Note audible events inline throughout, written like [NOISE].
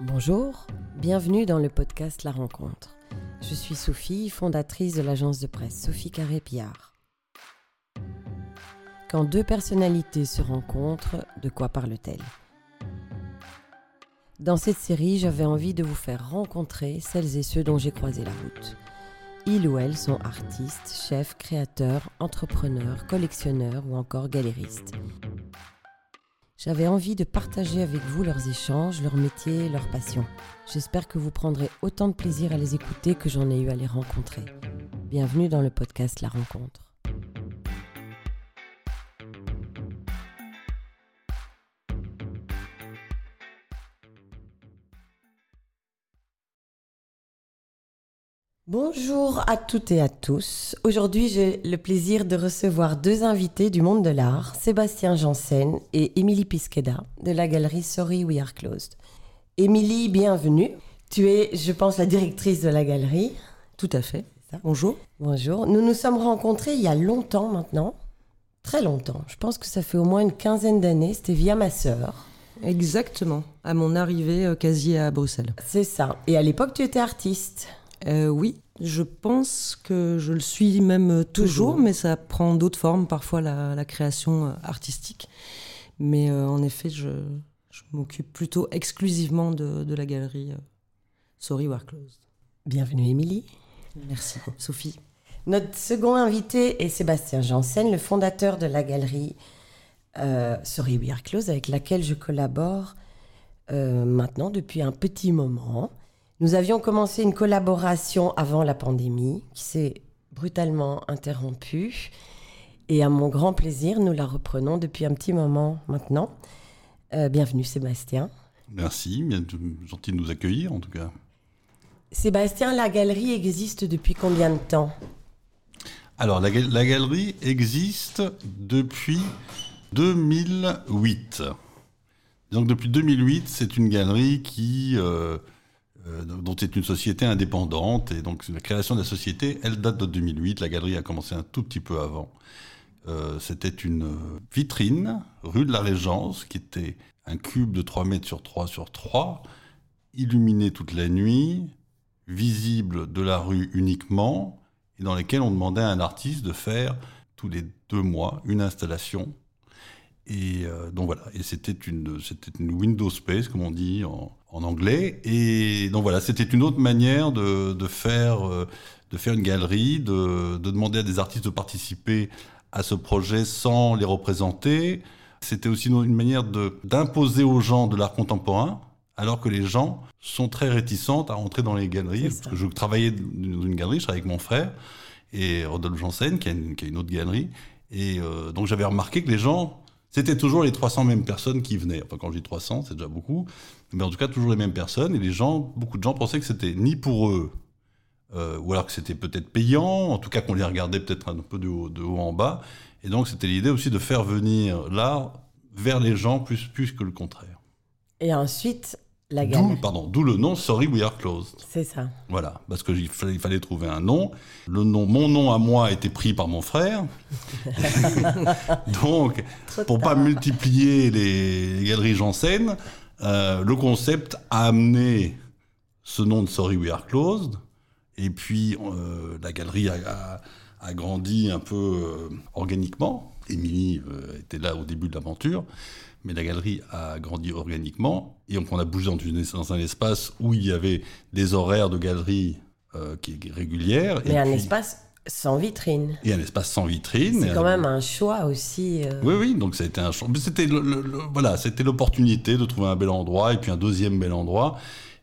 Bonjour, bienvenue dans le podcast La Rencontre. Je suis Sophie, fondatrice de l'agence de presse Sophie Carré-Piard. Quand deux personnalités se rencontrent, de quoi parle-t-elle? Dans cette série, j'avais envie de vous faire rencontrer celles et ceux dont j'ai croisé la route. Ils ou elles sont artistes, chefs, créateurs, entrepreneurs, collectionneurs ou encore galéristes. J'avais envie de partager avec vous leurs échanges, leurs métiers, leurs passions. J'espère que vous prendrez autant de plaisir à les écouter que j'en ai eu à les rencontrer. Bienvenue dans le podcast La Rencontre. Bonjour à toutes et à tous. Aujourd'hui, j'ai le plaisir de recevoir deux invités du monde de l'art, Sébastien Janssen et Émilie Pisqueda de la galerie Sorry We Are Closed. Émilie, bienvenue. Tu es, je pense, la directrice de la galerie. Tout à fait. Bonjour. Bonjour. Nous nous sommes rencontrés il y a longtemps maintenant. Très longtemps. Je pense que ça fait au moins une quinzaine d'années. C'était via ma sœur. Exactement. À mon arrivée euh, quasi à Bruxelles. C'est ça. Et à l'époque, tu étais artiste. Euh, oui, je pense que je le suis même toujours, Toujours. mais ça prend d'autres formes, parfois la, la création euh, artistique. Mais euh, en effet, je, je m'occupe plutôt exclusivement de, de la galerie Sorry We're Closed. Bienvenue, Émilie. Merci, Sophie. Notre second invité est Sébastien Janssen, le fondateur de la galerie euh, Sorry We Are Closed, avec laquelle je collabore euh, maintenant depuis un petit moment. Nous avions commencé une collaboration avant la pandémie qui s'est brutalement interrompue. Et à mon grand plaisir, nous la reprenons depuis un petit moment maintenant. Euh, bienvenue Sébastien. Merci, bien gentil de nous accueillir en tout cas. Sébastien, la galerie existe depuis combien de temps? Alors la, gal- la galerie existe depuis 2008. Donc depuis 2008, c'est une galerie qui euh, dont c'est une société indépendante et donc la création de la société, elle date de 2008. La galerie a commencé un tout petit peu avant. Euh, C'était une euh, vitrine rue de la Régence qui était un cube de 3 mètres sur 3 sur 3, illuminé toute la nuit, visible de la rue uniquement, et dans lesquels on demandait à un artiste de faire tous les deux mois une installation. Et euh, donc voilà, et c'était une, c'était une window space, comme on dit en, en anglais. Et donc voilà, c'était une autre manière de, de faire, euh, de faire une galerie, de, de demander à des artistes de participer à ce projet sans les représenter. C'était aussi une manière d'imposer aux gens de l'art contemporain, alors que les gens sont très réticentes à rentrer dans les galeries. Parce que je travaillais dans une galerie, je travaillais avec mon frère et Rodolphe Janssen, qui a une, qui a une autre galerie. Et euh, donc j'avais remarqué que les gens, c'était toujours les 300 mêmes personnes qui venaient. Enfin, quand je dis 300, c'est déjà beaucoup. Mais en tout cas, toujours les mêmes personnes. Et les gens, beaucoup de gens pensaient que c'était ni pour eux, euh, ou alors que c'était peut-être payant, en tout cas qu'on les regardait peut-être un peu de haut, de haut en bas. Et donc c'était l'idée aussi de faire venir l'art vers les gens plus, plus que le contraire. Et ensuite, la D'où, pardon, d'où le nom Sorry We Are Closed. C'est ça. Voilà, parce qu'il fallait, il fallait trouver un nom. Le nom. Mon nom à moi a été pris par mon frère. [LAUGHS] Donc, Trop pour pas tard. multiplier les, galeries Janssen, euh, le concept a amené ce nom de Sorry We Are Closed. Et puis, euh, la galerie a, a- a grandi un peu euh, organiquement. Émilie euh, était là au début de l'aventure. Mais la galerie a grandi organiquement. Et donc, on a bougé dans, une- dans un espace où il y avait des horaires de galerie euh, qui, qui régulières. Mais et un puis- espace sans vitrine. Et un espace sans vitrine. C'est quand un- même un choix aussi. euh, oui, oui, donc ça a été un mais C'était le- le- le- voilà, c'était l'opportunité de trouver un bel endroit et puis un deuxième bel endroit.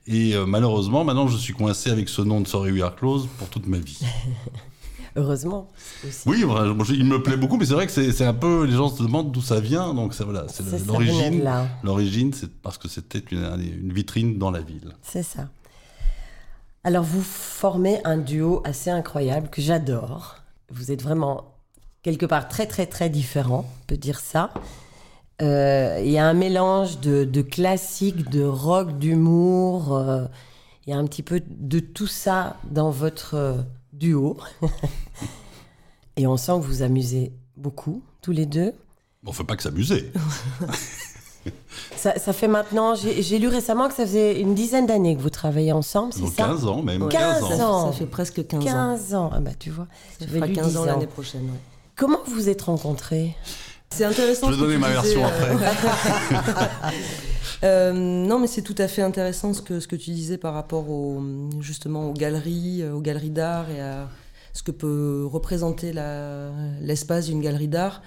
Et euh, malheureusement, maintenant, je suis coincé avec ce nom de Sorry We Are Close pour toute ma vie. [LAUGHS] Heureusement. aussi. Oui, voilà, il me plaît beaucoup, mais c'est vrai que c'est un peu, les gens se demandent d'où ça vient, donc ça, voilà, c'est l'origine. L'origine, c'est parce que c'était une, une vitrine dans la ville. C'est ça. Alors, vous formez un duo assez incroyable que j'adore. Vous êtes vraiment quelque part très, très, très différents, on peut dire ça. Euh, Il y a un mélange de, de classique, de rock, d'humour. euh, Il y a un petit peu de tout ça dans votre euh, duo. [LAUGHS] Et on sent que vous amusez beaucoup, tous les deux. Bon, faut pas que s'amuser. [LAUGHS] ça, ça fait maintenant, j'ai lu récemment que ça faisait une dizaine d'années que vous travaillez ensemble, c'est ça 15 ans même. 15 15 ans. Ça, fait presque 15, ans. 15 ans. Ah bah tu vois, Ça fera lu 15 10 ans l'année prochaine. ouais. Comment vous vous êtes rencontrés? C'est intéressant. Je vais donner ma disais, version euh, après. [LAUGHS] Euh, non, mais c'est tout à fait intéressant ce que, tu disais par rapport au, justement aux galeries, euh, aux galeries d'art et à ce que peut représenter l'espace d'une galerie d'art.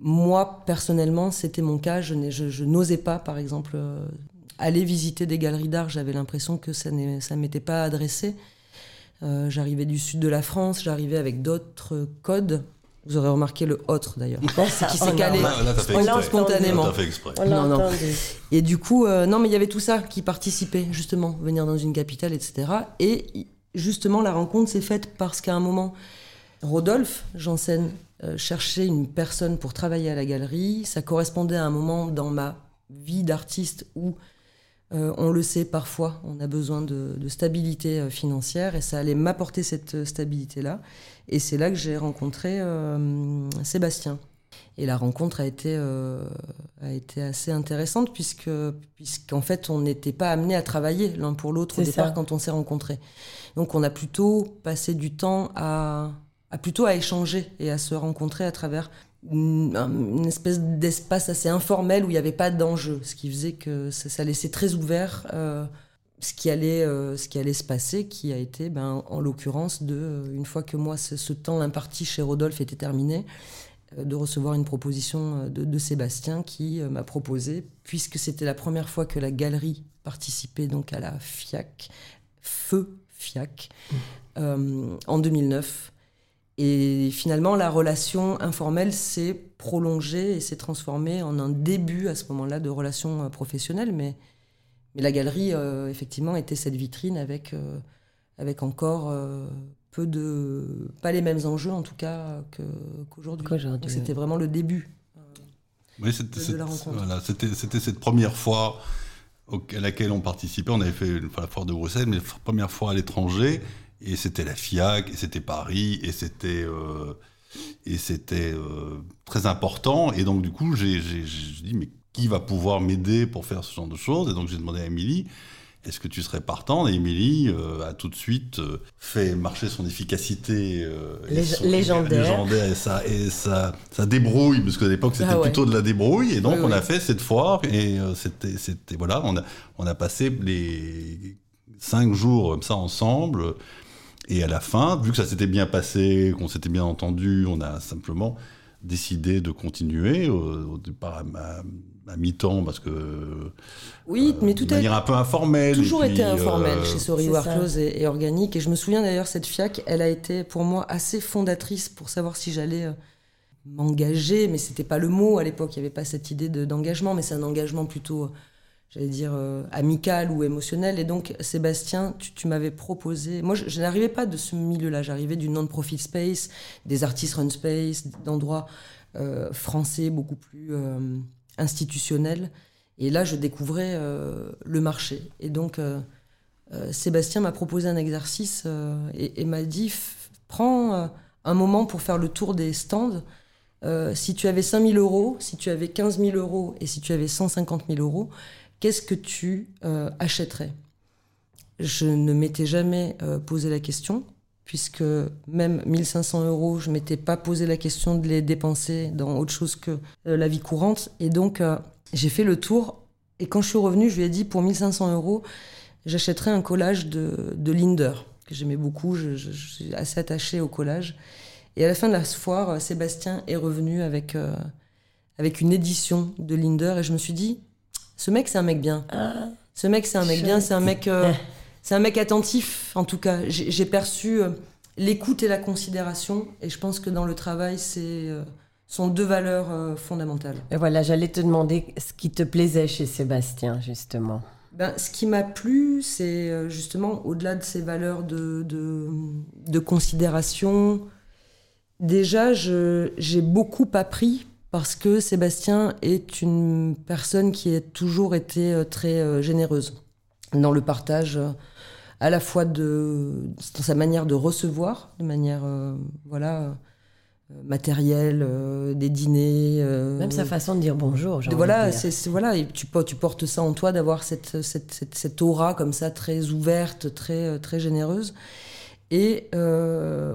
Moi, personnellement, c'était mon cas. Je, je, n'osais pas, par exemple, euh, aller visiter des galeries d'art. J'avais l'impression que ça ne m'était pas adressé. J'arrivais du sud de la France, j'arrivais avec d'autres codes. Vous aurez remarqué le autre d'ailleurs, qui [LAUGHS] s'est calé Là, spontanément. Là, t'as fait exprès. On l'a Non, non. Et du coup, euh, non, mais il y avait tout ça qui participait, justement, venir dans une capitale, etc. Et justement, la rencontre s'est faite parce qu'à un moment, Rodolphe Janssen euh, cherchait une personne pour travailler à la galerie. Ça correspondait à un moment dans ma vie d'artiste où, euh, on le sait parfois, on a besoin de, de stabilité euh, financière et ça allait m'apporter cette euh, stabilité-là. Et c'est là que j'ai rencontré euh, Sébastien. Et la rencontre a été, a été assez intéressante puisque, puisqu'en fait, on n'était pas amené à travailler l'un pour l'autre au départ ça. quand on s'est rencontrés. Donc, on a plutôt passé du temps à, à plutôt à échanger et à se rencontrer à travers une, un- une espèce d'espace assez informel où il n'y avait pas d'enjeu, ce qui faisait que ça, ça laissait très ouvert euh, ce qui allait euh, ce qui allait se passer, qui a été, ben, en l'occurrence, de euh, une fois que moi ce, ce temps imparti chez Rodolphe était terminé, euh, de recevoir une proposition de, de Sébastien qui m'a proposé, puisque c'était la première fois que la galerie participait donc à la FIAC, Feu FIAC, euh, en 2009. Et finalement, la relation informelle s'est prolongée et s'est transformée en un début à ce moment-là de relation euh, professionnelle. Mais, mais la galerie, euh, effectivement, était cette vitrine avec, euh, avec encore euh, peu de. pas les mêmes enjeux, en tout cas, qu'aujourd'hui. Donc, C'était vraiment le début. Oui, c'était de c'était- la rencontre. voilà, c'était- c'était cette première fois à laquelle on participait. On avait fait une fois la foire de Bruxelles, mais la première fois à l'étranger. Et c'était la FIAC, et c'était Paris, et c'était euh, et c'était euh, très important. Et donc du coup, j'ai dit mais qui va pouvoir m'aider pour faire ce genre de choses? Et donc j'ai demandé à Émilie. Est-ce que tu serais partant? Et Émilie euh, a tout de suite fait marcher son efficacité et Lég- son- légendaire. légendaire et sa, et sa, sa débrouille, parce qu'à l'époque c'était Ah ouais. plutôt de la débrouille. Et donc Oui, on oui. a fait cette foire et c'était, c'était voilà, on a, on a passé les cinq jours comme ça ensemble. Et à la fin, vu que ça s'était bien passé, qu'on s'était bien entendu, on a simplement décidé de continuer au, au départ à, à- à mi-temps parce que Oui, mais tout de a manière un peu informelle. toujours puis, été informel euh, chez Sorry c'est Warclose et, et organique. Et je me souviens d'ailleurs, cette FIAC, elle a été pour moi assez fondatrice pour savoir si j'allais euh, m'engager. Mais c'était pas le mot à l'époque, il n'y avait pas cette idée de- d'engagement, mais c'est un engagement plutôt, euh, j'allais dire, euh, amical ou émotionnel. Et donc, Sébastien, tu, m'avais proposé. Moi, je, n'arrivais pas de ce milieu-là, j'arrivais du non-profit space, des artistes run space, d'endroits euh, français beaucoup plus euh, institutionnels. Et là, je découvrais euh, le marché. Et donc, Sébastien m'a proposé un exercice et, m'a dit prends un moment pour faire le tour des stands. Si tu avais 5 000 euros, si tu avais 15 000 euros et si tu avais 150 000 euros, qu'est-ce que tu euh, achèterais? Je ne m'étais jamais euh, posé la question, puisque même 1500 euros, je m'étais pas posé la question de les dépenser dans autre chose que euh, la vie courante. Et donc, j'ai fait le tour. Et quand je suis revenue, je lui ai dit pour 1500 euros, j'achèterais un collage de, de Linder, que j'aimais beaucoup. Je, suis assez attachée au collage. Et à la fin de la foire, Sébastien est revenu avec, avec une édition de Linder. Et je me suis dit, ce mec, c'est un mec bien. Ah, Ce mec, c'est un mec bien, c'est un mec, euh, c'est un mec attentif. En tout cas, j'ai perçu euh, l'écoute et la considération, et je pense que dans le travail, c'est euh, sont deux valeurs fondamentales. et voilà, j'allais te demander ce qui te plaisait chez Sébastien, justement. Ben, ce qui m'a plu, c'est justement au-delà de ces valeurs de, de, de considération. Déjà, j'ai beaucoup appris parce que Sébastien est une personne qui a toujours été euh, très euh, généreuse dans le partage, euh, à la fois de, dans sa manière de recevoir, de manière euh, voilà, matériel, des dîners. Même sa façon de dire bonjour. De, voilà, c'est voilà, et tu, tu portes ça en toi d'avoir cette, cette, cette, cette, aura comme ça très ouverte, très, très généreuse, et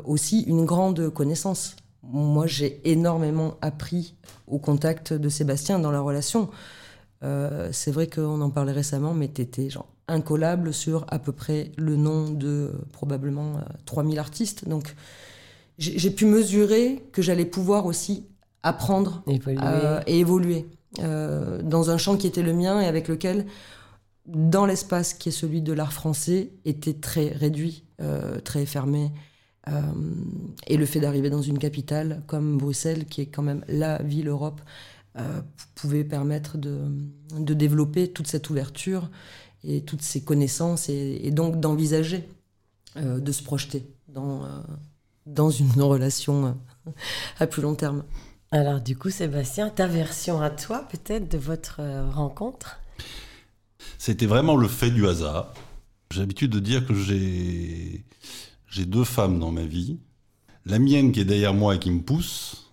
aussi une grande connaissance. Moi, j'ai énormément appris au contact de Sébastien dans la relation. c'est vrai qu'on en parlait récemment, mais t'étais genre incollable sur à peu près le nom de euh, probablement 3000 euh, artistes. Donc j'ai pu mesurer que j'allais pouvoir aussi apprendre euh, et évoluer dans un champ qui était le mien et avec lequel, dans l'espace qui est celui de l'art français, était très réduit, très fermé. Et le fait d'arriver dans une capitale comme Bruxelles, qui est quand même la ville Europe, pouvait permettre de, de, développer toute cette ouverture et toutes ces connaissances et, donc d'envisager euh, de se projeter dans, euh, dans une [LAUGHS] relation euh, à plus long terme. Alors du coup, Sébastien, ta version à toi peut-être de votre rencontre? C'était vraiment le fait du hasard. J'ai l'habitude de dire que j'ai j'ai deux femmes dans ma vie. La mienne qui est derrière moi et qui me pousse,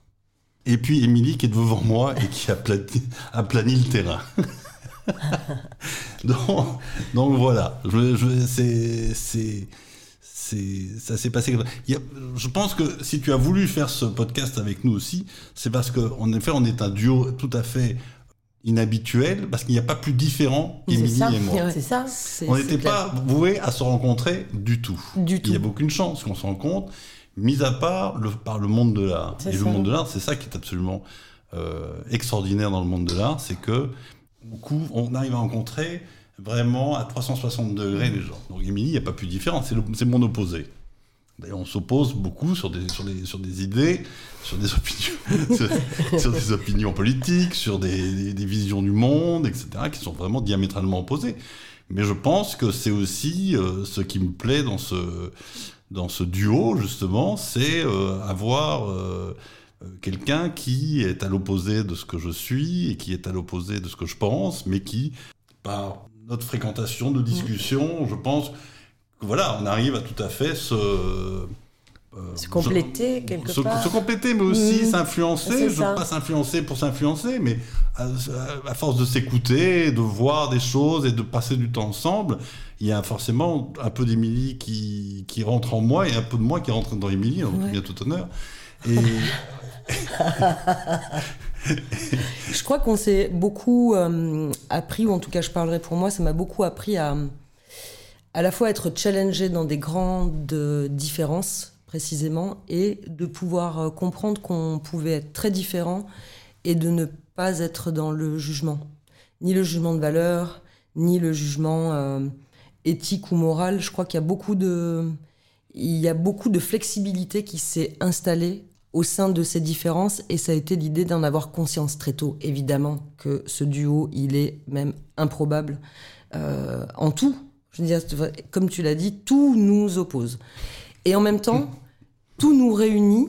et puis Émilie qui est devant moi et qui a aplani le terrain. [LAUGHS] donc, voilà, c'est, ça s'est passé. je pense que si tu as voulu faire ce podcast avec nous aussi, c'est parce qu'en effet, on est un duo tout à fait inhabituel, parce qu'il n'y a pas plus différent qu'Emilie et moi. C'est ça. On n'était pas voués à se rencontrer du tout. Du tout. Il n'y a aucune chance qu'on se rencontre, mis à part le, par le monde de l'art. Et le monde de l'art, c'est ça qui est absolument euh, extraordinaire dans le monde de l'art, c'est que beaucoup, on arrive à rencontrer vraiment à 360 degrés les gens. Donc Émilie, il n'y a pas plus différent, c'est mon opposé. D'ailleurs, on s'oppose beaucoup sur des, sur, sur des idées, sur des opinions, [LAUGHS] sur, des opinions politiques, sur des, des, visions du monde, etc., qui sont vraiment diamétralement opposées. Mais je pense que c'est aussi euh, ce qui me plaît dans ce, dans ce duo, justement, c'est euh, avoir euh, quelqu'un qui est à l'opposé de ce que je suis et qui est à l'opposé de ce que je pense, mais qui, par notre fréquentation de discussion, je pense voilà, on arrive à tout à fait se euh, se compléter quelque part. Se compléter, mais aussi mmh. s'influencer. Je ne veux pas s'influencer pour s'influencer, mais à, force de s'écouter, de voir des choses et de passer du temps ensemble, il y a forcément un peu d'Émilie qui, qui rentre en moi et un peu de moi qui rentre dans Émilie, donc bien tout honneur. Et [LAUGHS] je crois qu'on s'est beaucoup euh, appris, ou en tout cas je parlerai pour moi, ça m'a beaucoup appris à à la fois être challengé dans des grandes différences précisément et de pouvoir euh, comprendre qu'on pouvait être très différent et de ne pas être dans le jugement, ni le jugement de valeur, ni le jugement euh, éthique ou moral. Je crois qu'il y a beaucoup de il y a beaucoup de flexibilité qui s'est installée au sein de ces différences et ça a été l'idée d'en avoir conscience très tôt. Évidemment que ce duo, il est même improbable euh, en tout. Comme tu l'as dit, tout nous oppose. Et en même temps, tout nous réunit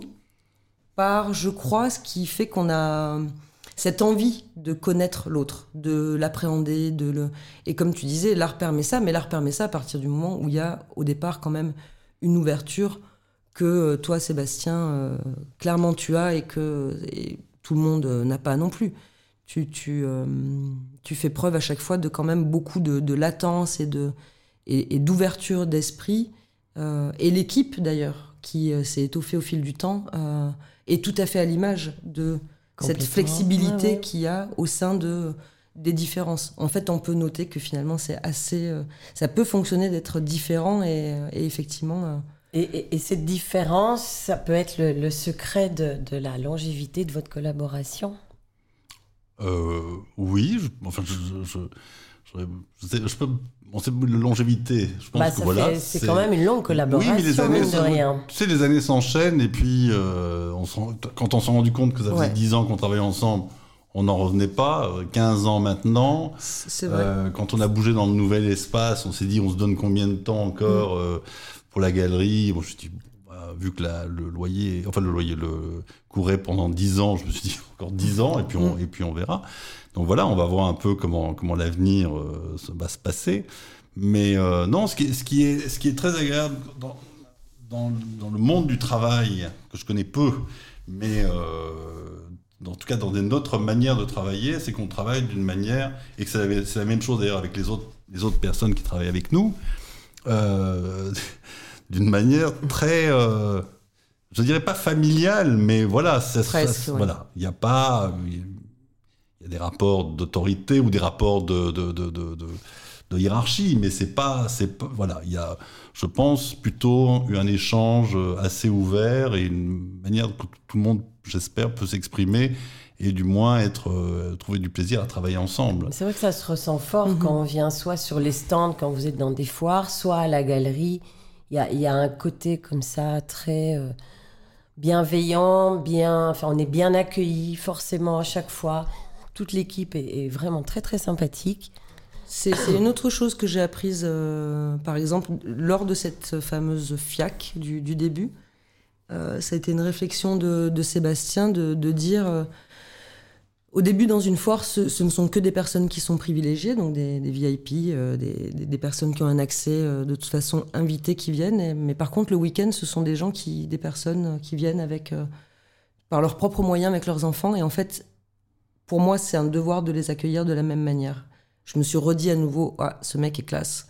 par, je crois, ce qui fait qu'on a cette envie de connaître l'autre, de l'appréhender, de le. Et comme tu disais, l'art permet ça, mais l'art permet ça à partir du moment où il y a au départ quand même une ouverture que euh, toi, Sébastien, euh, clairement tu as et que tout le monde euh, n'a pas non plus. Tu, tu, tu, fais preuve à chaque fois de quand même beaucoup de, latence et de et, d'ouverture d'esprit. et l'équipe d'ailleurs, qui s'est étoffée au fil du temps, est tout à fait à l'image de cette flexibilité qu'il y a au sein de des différences. En fait, on peut noter que finalement, c'est assez, ça peut fonctionner d'être différent et, et effectivement et, cette différence, ça peut être le, secret de, la longévité de votre collaboration? Euh, Oui, je, enfin, je, je, je, peux. On sait la longévité. Je pense bah, que voilà. C'est quand même une longue collaboration. Oui, mais les années, de rien. Tu sais, les années s'enchaînent et puis euh, on quand on s'est rendu compte que ça faisait 10 ans qu'on travaillait ensemble, on n'en revenait pas. 15 ans maintenant. C'est vrai. Euh, quand on a bougé dans le nouvel espace, on s'est dit on se donne combien de temps encore mm pour la galerie? Bon, je dis, bah, vu que le loyer, enfin le loyer le courait pendant 10 ans, je me suis dit [LAUGHS] encore 10 ans et puis on, mm. et puis on verra. Donc voilà, on va voir un peu comment, comment l'avenir euh, va se passer. Mais euh, non, ce qui, ce, qui est, ce qui est très agréable dans, dans, dans, le monde du travail, que je connais peu, mais en tout cas dans notre manière de travailler, c'est qu'on travaille d'une manière, et que c'est la, même chose d'ailleurs avec les autres, les autres personnes qui travaillent avec nous, [LAUGHS] d'une manière très je dirais pas familiale, mais voilà, ça, voilà, il n'y a pas, il y a des rapports d'autorité ou des rapports de, de, de, de, hiérarchie, mais c'est pas, c'est voilà, il y a, je pense, plutôt eu un échange assez ouvert et une manière que tout le monde, j'espère, peut s'exprimer et du moins être euh, trouver du plaisir à travailler ensemble. C'est vrai que ça se ressent fort mhm. quand on vient soit sur les stands, quand vous êtes dans des foires, soit à la galerie. Il y a, y a, un côté comme ça très euh, bienveillant, bien, enfin, on est bien accueilli forcément à chaque fois. Toute l'équipe est, vraiment très très sympathique. C'est une autre chose que j'ai apprise, euh, par exemple, lors de cette fameuse FIAC du, début. Euh, ça a été une réflexion de, Sébastien de, dire euh, au début, dans une foire, ce, ne sont que des personnes qui sont privilégiées, donc des, VIP, des, personnes qui ont un accès de toute façon invité qui viennent. mais par contre, le week-end, ce sont des gens qui, des personnes qui viennent avec, par leurs propres moyens, avec leurs enfants. Et en fait, pour moi, c'est un devoir de les accueillir de la même manière. Je me suis redit à nouveau, ah, ce mec est classe.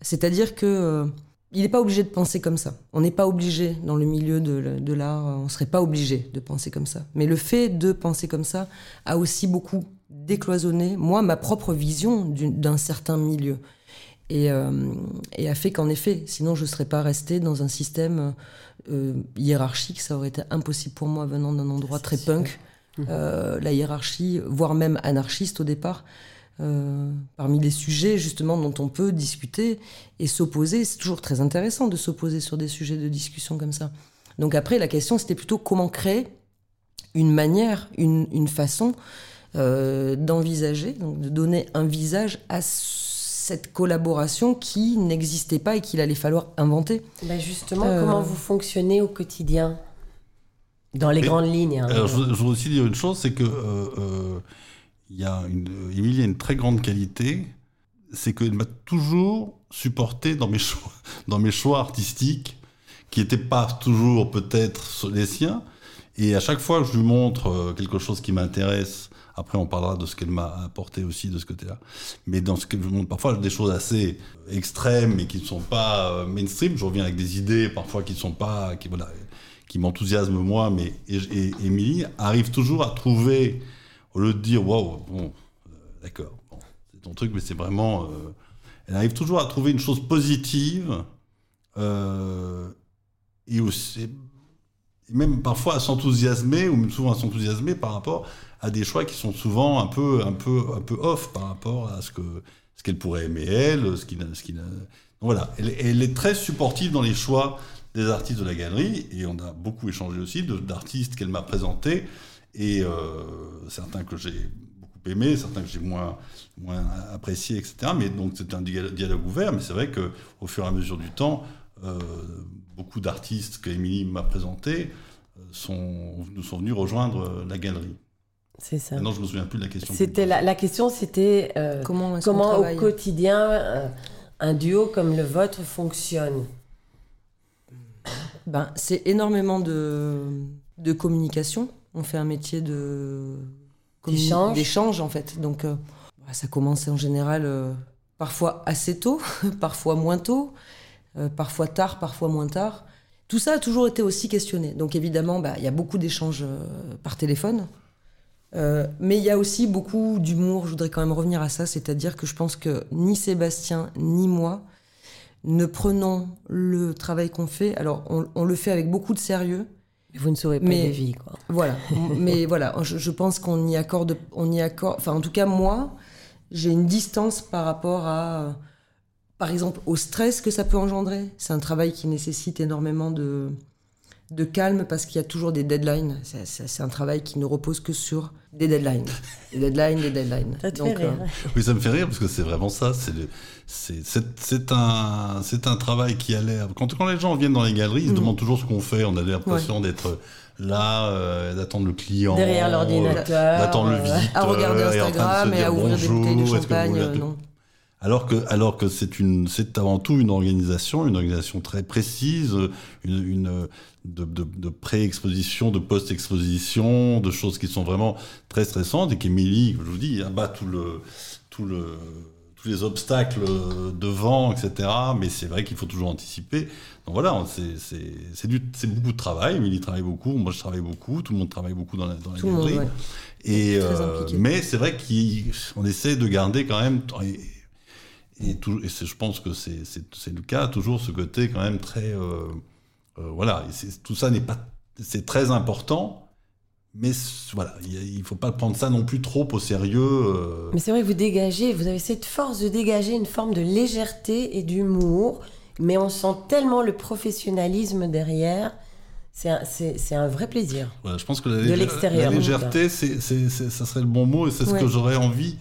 C'est-à-dire que il n'est pas obligé de penser comme ça. On n'est pas obligé, dans le milieu de, l'art, on ne serait pas obligé de penser comme ça. Mais le fait de penser comme ça a aussi beaucoup décloisonné, moi, ma propre vision d'un certain milieu. Euh, et, a fait qu'en effet, sinon je ne serais pas resté dans un système euh, hiérarchique. Ça aurait été impossible pour moi venant d'un endroit très punk. Euh, la hiérarchie, voire même anarchiste au départ. Euh, parmi les sujets justement dont on peut discuter et s'opposer. C'est toujours très intéressant de s'opposer sur des sujets de discussion comme ça. Donc après, la question, c'était plutôt comment créer une manière, une, façon euh, d'envisager, de donner un visage à cette collaboration qui n'existait pas et qu'il allait falloir inventer. Ben justement, euh, comment vous fonctionnez au quotidien? Dans les grandes lignes. Hein. Alors, je, je, veux aussi dire une chose, c'est que il y a une, Émilie a une très grande qualité, c'est qu'elle m'a toujours supporté dans mes choix, [LAUGHS] dans mes choix artistiques, qui n'étaient pas toujours peut-être les siens. Et à chaque fois que je lui montre euh, quelque chose qui m'intéresse, après on parlera de ce qu'elle m'a apporté aussi de ce côté-là, mais dans ce que je montre parfois des choses assez extrêmes et qui ne sont pas euh, mainstream, je reviens avec des idées parfois qui ne sont pas, qui, voilà, qui m'enthousiasment moi, mais et, Émilie arrive toujours à trouver au lieu de dire waouh, bon, euh, d'accord, c'est ton truc, mais c'est vraiment. Euh, elle arrive toujours à trouver une chose positive euh, et aussi. même parfois à s'enthousiasmer, ou même souvent à s'enthousiasmer par rapport à des choix qui sont souvent un peu, un peu, un peu off par rapport à ce que ce qu'elle pourrait aimer elle, ce qu'il ce qu'il voilà, elle, est très supportive dans les choix des artistes de la galerie et on a beaucoup échangé aussi d'artistes qu'elle m'a présentés et euh, certains que j'ai beaucoup aimés, certains que j'ai moins, moins appréciés, etc. Mais donc c'est un dialogue ouvert, mais c'est vrai qu'au fur et à mesure du temps, euh, beaucoup d'artistes que Émilie m'a présentés euh, sont, nous sont venus rejoindre la galerie. C'est ça. Non, je me souviens plus de la question. C'était la, la, question, c'était comment, comment au quotidien un duo comme le vôtre fonctionne? Ben, c'est énormément de, de communication on fait un métier de d'échange en fait. Donc euh, bah, ça commence en général euh, parfois assez tôt, [LAUGHS] parfois moins tôt, euh, parfois tard, parfois moins tard. Tout ça a toujours été aussi questionné. Donc évidemment, bah, il y a beaucoup d'échanges par téléphone. mais il y a aussi beaucoup d'humour, je voudrais quand même revenir à ça, c'est-à-dire que je pense que ni Sébastien ni moi ne prenons le travail qu'on fait, alors on, le fait avec beaucoup de sérieux, vous ne saurez pas mais, vie, quoi. Voilà. [LAUGHS] mais voilà, je, pense qu'on y accorde, on y accorde. Enfin, en tout cas, moi, j'ai une distance par rapport à, par exemple, au stress que ça peut engendrer. C'est un travail qui nécessite énormément de, de calme parce qu'il y a toujours des deadlines. C'est un travail qui ne repose que sur des deadlines. Des deadlines, des deadlines. Ça te fait rire. Euh, oui, ça me fait rire parce que c'est vraiment ça. C'est un, un travail qui a l'air. Quand, quand les gens viennent dans les galeries, ils se mm. demandent toujours ce qu'on fait. On a l'impression d'être là, euh, d'attendre le client. Derrière l'ordinateur. d'attendre le visiteur. À regarder Instagram et, à ouvrir des bouteilles de champagne. non. Alors que, alors que c'est une, c'est avant tout une organisation, une organisation très précise, une, une de, de, de pré-exposition, de post-exposition, de choses qui sont vraiment très stressantes et qu'Émilie, je vous dis, abat tout le, tout le, tous les obstacles devant, etc. Mais c'est vrai qu'il faut toujours anticiper. Donc voilà, c'est, beaucoup de travail. Émilie travaille beaucoup, moi je travaille beaucoup, tout le monde travaille beaucoup dans la, dans la Tout le monde, galerie. ouais. Et, euh, mais c'est vrai qu'on essaie de garder quand même, et, et, tout, et c'est- je pense que c'est le cas, toujours ce côté quand même très. euh, euh, voilà, et tout ça n'est pas. C'est très important, mais voilà, il ne faut pas prendre ça non plus trop au sérieux. euh. Mais c'est vrai que vous dégagez, vous avez cette force de dégager une forme de légèreté et d'humour, mais on sent tellement le professionnalisme derrière. C'est un, un vrai plaisir. Voilà, je pense que la, De l'extérieur, la légèreté, c'est- ça serait le bon mot, et c'est ce Ouais. que j'aurais envie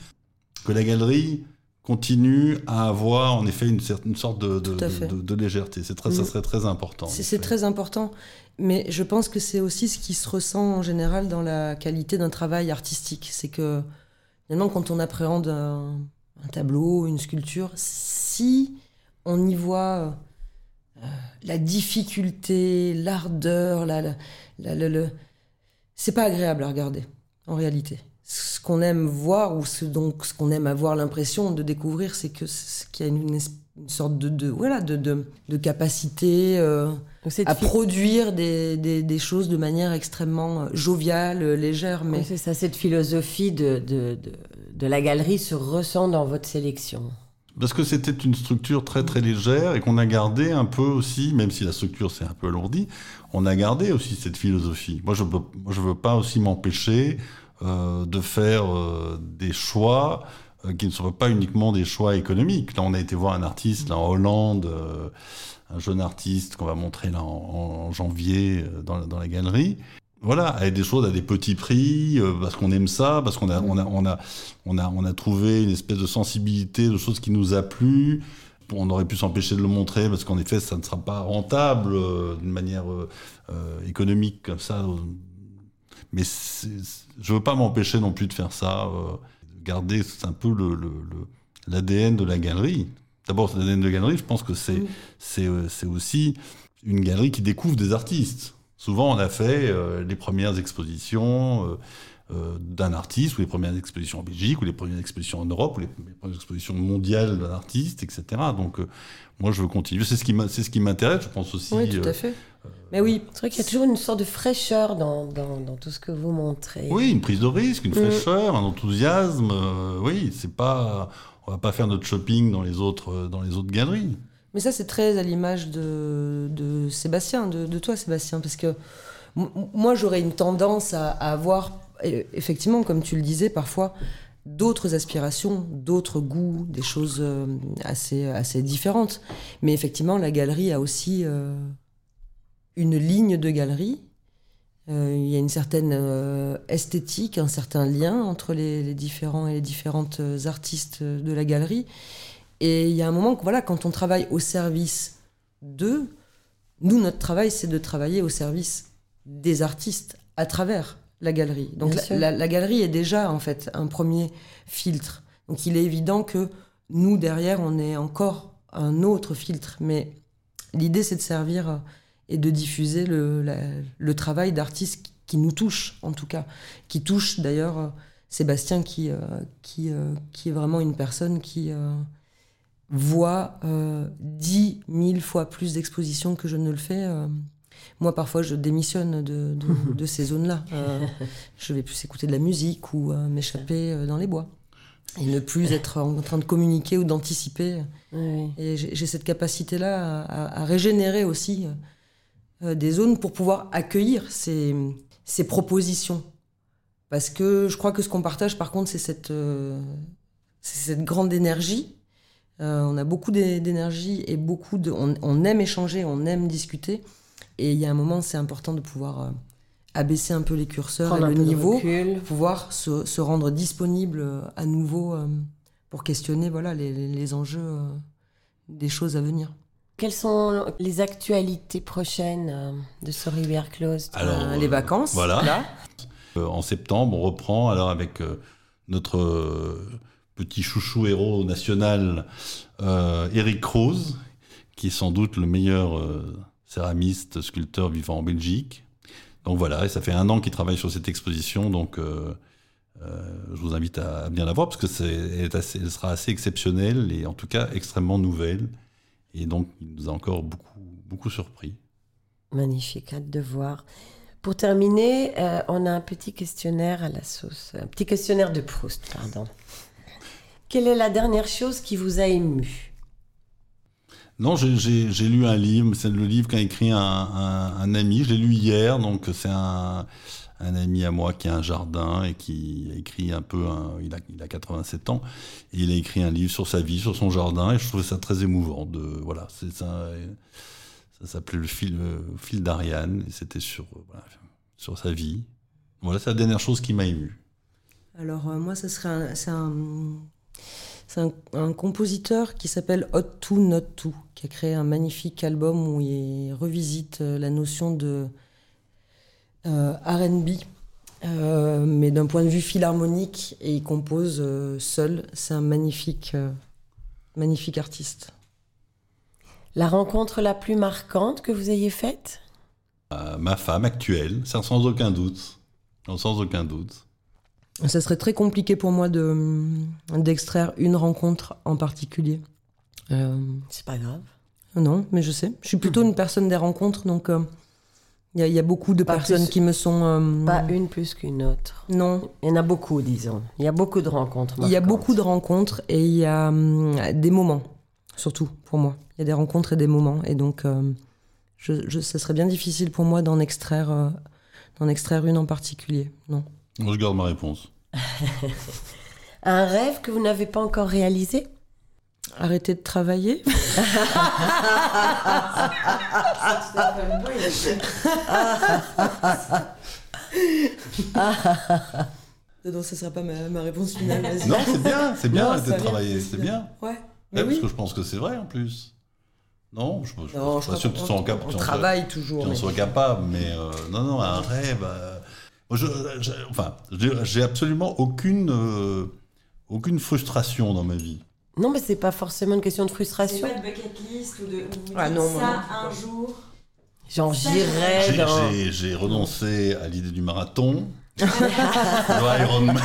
que la galerie continue à avoir en effet une certaine sorte de, légèreté. C'est très, ça Mm. serait très important. C'est très important, mais je pense que c'est aussi ce qui se ressent en général dans la qualité d'un travail artistique. C'est que finalement, quand on appréhende un, un tableau, une sculpture, si on y voit euh, la difficulté, l'ardeur, la, la- c'est pas agréable à regarder en réalité. Ce qu'on aime voir ou ce, donc, ce qu'on aime avoir l'impression de découvrir, c'est que qu'il y a une, une sorte de, de voilà de, de, de capacité euh, à produire des, des, des choses de manière extrêmement euh, joviale, euh, légère, mais Oui, c'est ça, cette philosophie de, de, de, de la galerie se ressent dans votre sélection. Parce que c'était une structure très très légère et qu'on a gardé un peu aussi, même si la structure s'est un peu alourdie, on a gardé aussi cette philosophie. Moi, je ne veux pas aussi m'empêcher euh, de faire euh, des choix euh, qui ne sont pas uniquement des choix économiques. Là, on a été voir un artiste là, en Hollande, euh, un jeune artiste qu'on va montrer là en, janvier euh, dans, la- dans la galerie. Voilà, avec des choses à des petits prix, euh, parce qu'on aime ça, parce qu'on a, on a, on a, on a, on a trouvé une espèce de sensibilité, de choses qui nous a plu. On aurait pu s'empêcher de le montrer parce qu'en effet, ça ne sera pas rentable euh, d'une manière euh, euh, économique comme ça. Mais je veux pas m'empêcher non plus de faire ça, euh, de garder un peu le, le- le- l'ADN de la galerie. D'abord, l'ADN de la galerie, je pense que c'est, euh, c'est aussi une galerie qui découvre des artistes. Souvent, on a fait euh, les premières expositions euh, euh, d'un artiste, ou les premières expositions en Belgique, ou les premières expositions en Europe, ou les, premières expositions mondiales d'un artiste, etc. Donc, euh, moi, je veux continuer. C'est ce qui m'a- c'est ce qui m'intéresse, je pense aussi. oui, tout euh, à fait. Mais oui, C'est vrai qu'il y a toujours une sorte de fraîcheur dans, dans, dans tout ce que vous montrez. Oui, une prise de risque, une Mm. fraîcheur, un enthousiasme. oui, c'est pas. On va pas faire notre shopping dans les autres, dans les autres galeries. Mais ça, c'est très à l'image de, de Sébastien, de, de toi, Sébastien, parce que moi, j'aurais une tendance à, à avoir, effectivement, comme tu le disais, parfois, d'autres aspirations, d'autres goûts, des choses euh, assez, assez différentes. Mais effectivement, la galerie a aussi euh, une ligne de galerie. Euh, il y a une certaine esthétique, un certain lien entre les, différents et les différentes artistes de la galerie. Et il y a un moment que, voilà, quand on travaille au service d'eux, nous, notre travail, c'est de travailler au service des artistes à travers la galerie. Donc la, sûr. la- la galerie est déjà, en fait, un premier filtre. Donc il est évident que nous, derrière, on est encore un autre filtre. Mais l'idée, c'est de servir euh, et de diffuser le, la- le travail d'artistes qui- nous touche, en tout cas. Qui touche, d'ailleurs, euh, Sébastien, qui, euh, qui, euh, qui est vraiment une personne qui... euh, voit 10 000 fois plus d'expositions que je ne le fais. Moi, parfois, je démissionne de, de, [LAUGHS] de ces zones-là. Euh, je vais plus écouter de la musique ou euh, m'échapper euh, dans les bois. Et ne plus être en train de communiquer ou d'anticiper. Oui. Et j'ai cette capacité-là à, régénérer aussi euh, des zones pour pouvoir accueillir ces, ces propositions. Parce que je crois que ce qu'on partage, par contre, c'est cette, euh, grande énergie. Euh, on a beaucoup d'é- d'énergie et beaucoup de. On, on aime échanger, on aime discuter. Et il y a un moment, c'est important de pouvoir euh, abaisser un peu les curseurs Prendre et un le niveau pouvoir se, se rendre disponible euh, à nouveau euh, pour questionner voilà, les, les- les enjeux euh, des choses à venir. Quelles sont les actualités prochaines de ce Rivière Close Alors, Euh, les vacances, voilà. là. En septembre, on reprend alors avec notre petit chouchou héros national, euh, Eric Kroos, qui est sans doute le meilleur euh, céramiste, sculpteur vivant en Belgique. Donc voilà, et ça fait un an qu'il travaille sur cette exposition, donc euh, je vous invite à, bien la voir parce que c'est, elle, sera assez exceptionnelle et en tout cas extrêmement nouvelle. Et donc, il nous a encore beaucoup, beaucoup surpris. Magnifique, hâte de voir. Pour terminer, on a un petit questionnaire à la sauce, un petit questionnaire de Proust, pardon. Quelle est la dernière chose qui vous a ému? Non, j'ai lu un livre, c'est le livre qu'a écrit un, ami, je l'ai lu hier, donc c'est un, ami à moi qui a un jardin et qui a écrit un peu, il, a, il, a, 87 ans, et il a écrit un livre sur sa vie, sur son jardin, et je trouvais ça très émouvant. De, voilà, ça, s'appelait le fil, fil d'Ariane, et c'était sur, sur sa vie. Voilà, c'est la dernière chose qui m'a ému. Alors euh, moi, ça serait un, c'est un, compositeur qui s'appelle Hot To Not To, qui a créé un magnifique album où il revisite euh, la notion de euh, RB, euh, mais d'un point de vue philharmonique, et il compose seul. C'est un magnifique, magnifique artiste. La rencontre la plus marquante que vous ayez faite? Ma femme actuelle, sans aucun doute. Sans aucun doute. Ça serait très compliqué pour moi de d'extraire une rencontre en particulier. Euh, c'est pas grave. Non, mais je sais. Je suis plutôt une personne des rencontres, donc il euh, y, a beaucoup de personnes qui me sont. Euh, pas une plus qu'une autre. Non. Il y en a beaucoup, disons. Il y a beaucoup de rencontres. Il y a beaucoup de rencontres et il y a des moments, surtout pour moi. Il y a des rencontres et des moments. Et donc, je, je, ça serait bien difficile pour moi d'en extraire, d'en extraire une en particulier. Non. Moi, je garde ma réponse. [LAUGHS] un rêve que vous n'avez pas encore réalisé? Arrêter de travailler [LAUGHS] Non, ce ne sera pas ma, réponse finale. Non, c'est bien, c'est bien arrêter de travailler, c'est bien. Ouais. Parce que je pense que c'est vrai en plus. Non, je ne suis pas sûr que tu sois capable. On travaille toujours. Tu en sois capable, mais euh, non, non, un rêve. Euh, je, enfin, j'ai absolument aucune, euh, aucune frustration dans ma vie. Non, mais c'est pas forcément une question de frustration. C'est pas de bucket list ou de. ah non, ça un jour. J'en j'irai dans. J'ai renoncé à l'idée du marathon. [LAUGHS] le Ironman. [LAUGHS] [LAUGHS]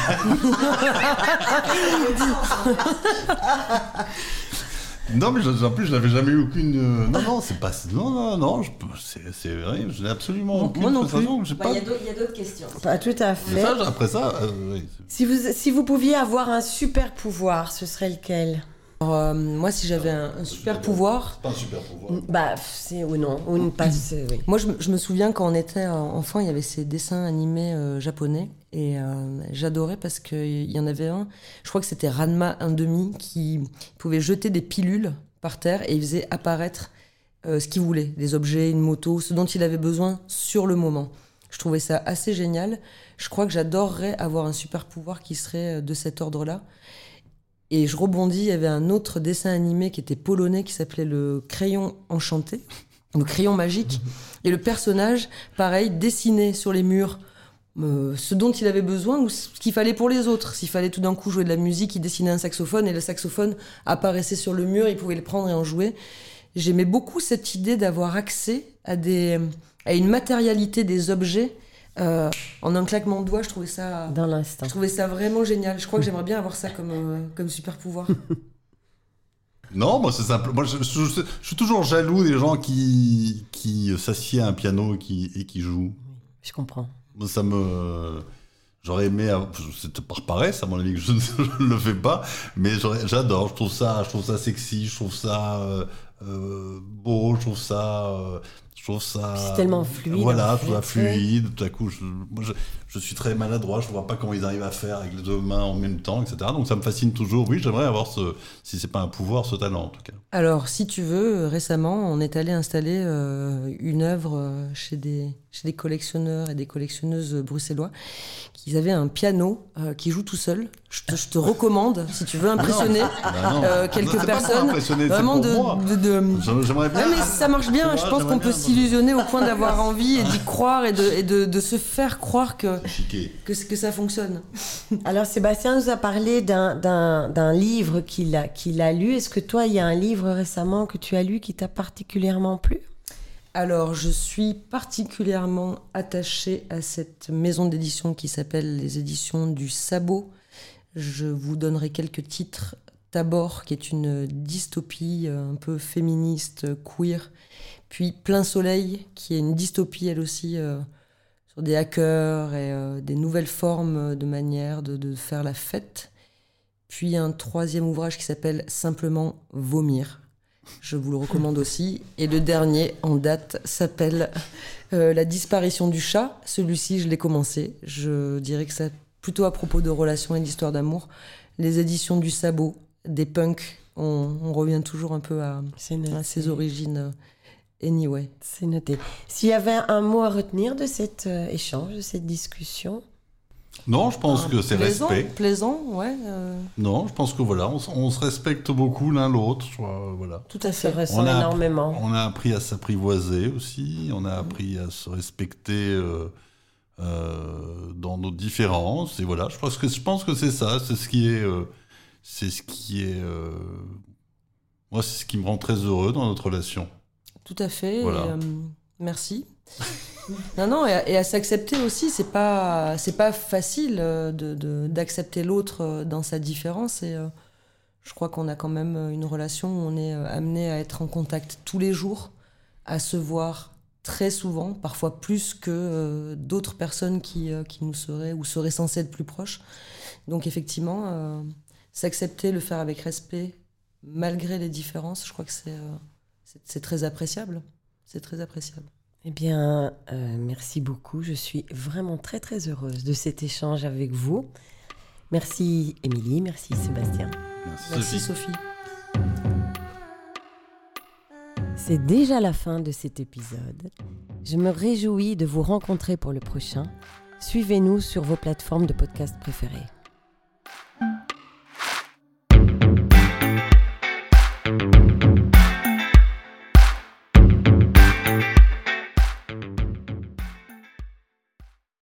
Non, mais en plus, je n'avais jamais eu aucune. Euh, non, non, c'est pas. Non, non, non, c'est vrai, je n'ai absolument aucune. Moi non plus. Il bah, y a d'autres questions. Pas tout à fait. après ça. Euh, si, vous, si vous pouviez avoir un super pouvoir, ce serait lequel? Euh, moi, si j'avais un, super pouvoir. Pas un super pouvoir. Bah, c'est ou non. Ou une passe, oui. Moi, je, me souviens quand on était enfant, il y avait ces dessins animés japonais. Et euh, j'adorais parce qu'il y en avait un, je crois que c'était Ranma 1,5, qui pouvait jeter des pilules par terre et il faisait apparaître euh, ce qu'il voulait, des objets, une moto, ce dont il avait besoin sur le moment. Je trouvais ça assez génial. Je crois que j'adorerais avoir un super pouvoir qui serait euh, de cet ordre-là. Et je rebondis, il y avait un autre dessin animé qui était polonais qui s'appelait le crayon enchanté, le crayon magique. Et le personnage, pareil, dessiné sur les murs euh, ce dont il avait besoin ou ce qu'il fallait pour les autres. S'il fallait tout d'un coup jouer de la musique, il dessinait un saxophone et le saxophone apparaissait sur le mur, il pouvait le prendre et en jouer. J'aimais beaucoup cette idée d'avoir accès à, des, à une matérialité des objets euh, en un claquement de doigts. Je trouvais ça dans l'instant. Je trouvais ça vraiment génial. Je crois que j'aimerais bien avoir ça comme, euh, comme super pouvoir. [LAUGHS] Non, moi c'est simple. Moi, je, suis toujours jaloux des gens qui, qui s'assiedent à un piano et qui, et qui jouent. Je comprends ça me. J'aurais aimé, c'est par paresse à mon avis que je [LAUGHS] ne le fais pas, mais j'adore, je trouve ça, je trouve ça sexy, je trouve ça euh, beau, je trouve ça, euh, trouve ça. C'est tellement fluide. Voilà, tout à fluide. Tout à coup, je, moi, je, suis très maladroit. Je vois pas comment ils arrivent à faire avec les deux mains en même temps, etc. Donc ça me fascine toujours. Oui, j'aimerais avoir ce, si c'est pas un pouvoir, ce talent en tout cas. Alors, si tu veux, récemment, on est allé installer euh, une œuvre euh, chez des, chez des collectionneurs et des collectionneuses bruxellois qui avaient un piano euh, qui joue tout seul. Je te, je te recommande, si tu veux impressionner bah quelques personnes, vraiment de, de, J'aimerais bien. mais ça marche bien. je pense qu'on peut s'illusionner au point d'avoir envie et d'y croire et, de, et de, se faire croire que, que, que, ça fonctionne. Alors Sébastien nous a parlé d'un livre qu'il a, qu'il a lu. Est-ce que toi, il y a un livre récemment que tu as lu qui t'a particulièrement plu? Alors, je suis particulièrement attachée à cette maison d'édition qui s'appelle les éditions du Sabot. Je vous donnerai quelques titres. Tabor, qui est une dystopie euh, un peu féministe, queer. Puis Plein Soleil, qui est une dystopie elle aussi euh, sur des hackers et euh, des nouvelles formes de manière de, faire la fête. Puis un troisième ouvrage qui s'appelle Simplement Vomir. Je vous le recommande aussi. Et le dernier en date s'appelle La disparition du chat. Celui-ci, je l'ai commencé. Je dirais que c'est plutôt à propos de relations et d'histoires d'amour. Les éditions du Sabot, des punks. On, revient toujours un peu à, ses origines. Euh, anyway. C'est noté. S'il y avait un mot à retenir de cet euh, échange, de cette discussion? Non, je pense que c'est respect. Plaisant, ouais. Euh. Non, je pense que voilà, on, se respecte beaucoup l'un l'autre. Voilà. Tout à fait. On a, énormément. On a appris à s'apprivoiser aussi. On a appris à se respecter. dans nos différences et voilà je pense que je pense que c'est ça c'est ce qui est c'est ce qui est. Euh, moi, c'est ce qui me rend très heureux dans notre relation. Tout à fait. Euh, merci. [LAUGHS] non, non, et à, s'accepter aussi, c'est pas, c'est pas facile euh, de, d'accepter l'autre dans sa différence. Et je crois qu'on a quand même une relation où on est amené à être en contact tous les jours, à se voir très souvent, parfois plus que d'autres personnes qui, qui nous seraient ou seraient censées être plus proches. Donc effectivement, s'accepter, le faire avec respect, malgré les différences, je crois que c'est euh, très appréciable. C'est très appréciable. Eh bien, euh, merci beaucoup. Je suis vraiment très très heureuse de cet échange avec vous. Merci Émilie, merci Sébastien. Merci, Sophie. C'est déjà la fin de cet épisode. Je me réjouis de vous rencontrer pour le prochain. Suivez-nous sur vos plateformes de podcast préférées.